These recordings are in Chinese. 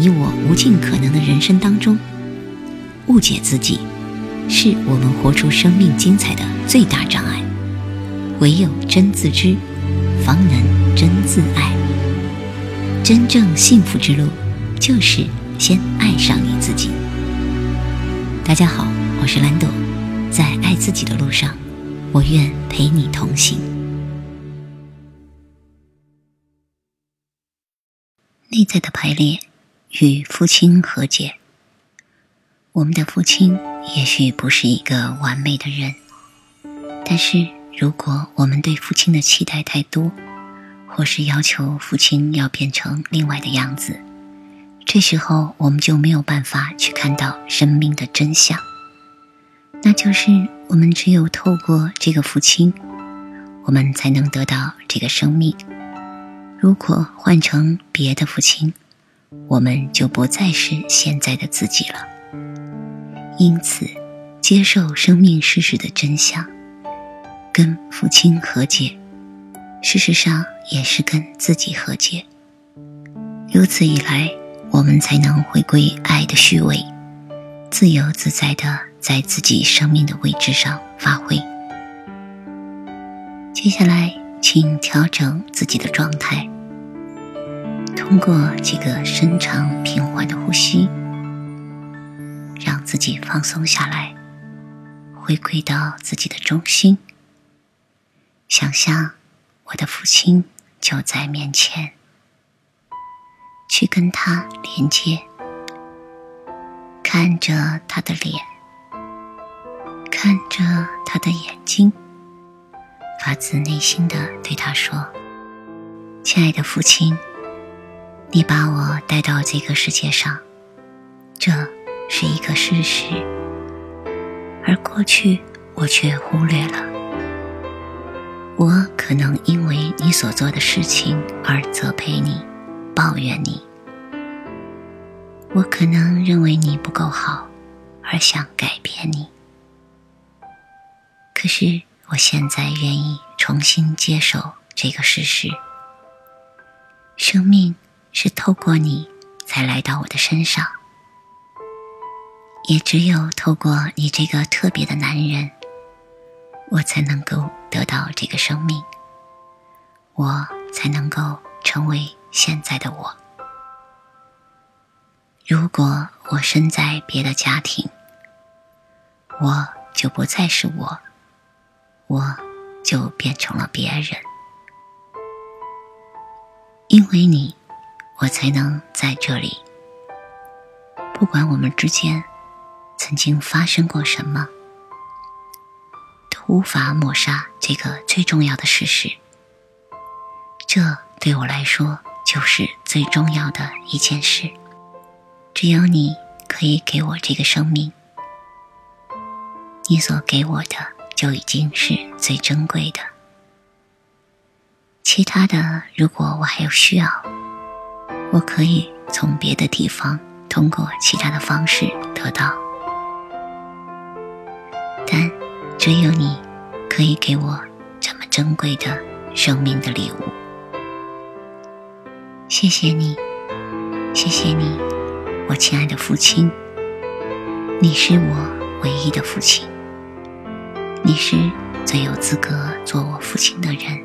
你我无尽可能的人生当中，误解自己，是我们活出生命精彩的最大障碍。唯有真自知，方能真自爱。真正幸福之路，就是先爱上你自己。大家好，我是兰朵，在爱自己的路上，我愿陪你同行。内在的排列与父亲和解。我们的父亲也许不是一个完美的人，但是如果我们对父亲的期待太多，或是要求父亲要变成另外的样子，这时候我们就没有办法去看到生命的真相。那就是我们只有透过这个父亲，我们才能得到这个生命。如果换成别的父亲，我们就不再是现在的自己了。因此，接受生命事实的真相，跟父亲和解，事实上也是跟自己和解。如此一来，我们才能回归爱的虚伪，自由自在的在自己生命的位置上发挥。接下来。请调整自己的状态，通过几个深长平缓的呼吸，让自己放松下来，回归到自己的中心。想象我的父亲就在面前，去跟他连接，看着他的脸，看着他的眼睛。发自内心的对他说：“亲爱的父亲，你把我带到这个世界上，这是一个事实。而过去我却忽略了。我可能因为你所做的事情而责备你、抱怨你。我可能认为你不够好，而想改变你。可是。”我现在愿意重新接受这个事实：生命是透过你才来到我的身上，也只有透过你这个特别的男人，我才能够得到这个生命，我才能够成为现在的我。如果我身在别的家庭，我就不再是我。我就变成了别人，因为你，我才能在这里。不管我们之间曾经发生过什么，都无法抹杀这个最重要的事实。这对我来说就是最重要的一件事。只有你可以给我这个生命，你所给我的。就已经是最珍贵的。其他的，如果我还有需要，我可以从别的地方通过其他的方式得到。但只有你，可以给我这么珍贵的生命的礼物。谢谢你，谢谢你，我亲爱的父亲。你是我唯一的父亲。你是最有资格做我父亲的人，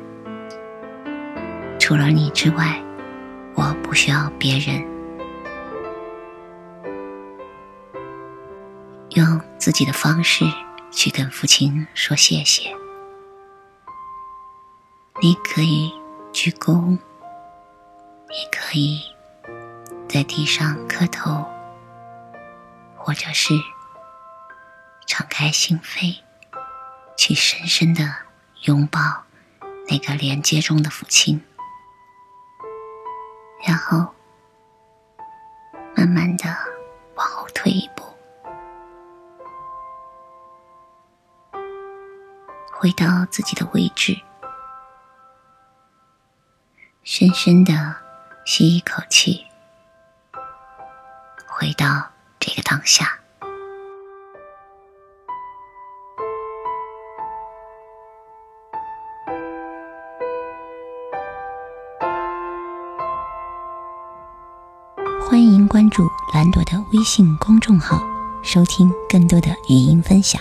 除了你之外，我不需要别人。用自己的方式去跟父亲说谢谢。你可以鞠躬，你可以在地上磕头，或者是敞开心扉。去深深的拥抱那个连接中的父亲，然后慢慢的往后退一步，回到自己的位置，深深的吸一口气，回到这个当下。关注蓝朵的微信公众号，收听更多的语音分享。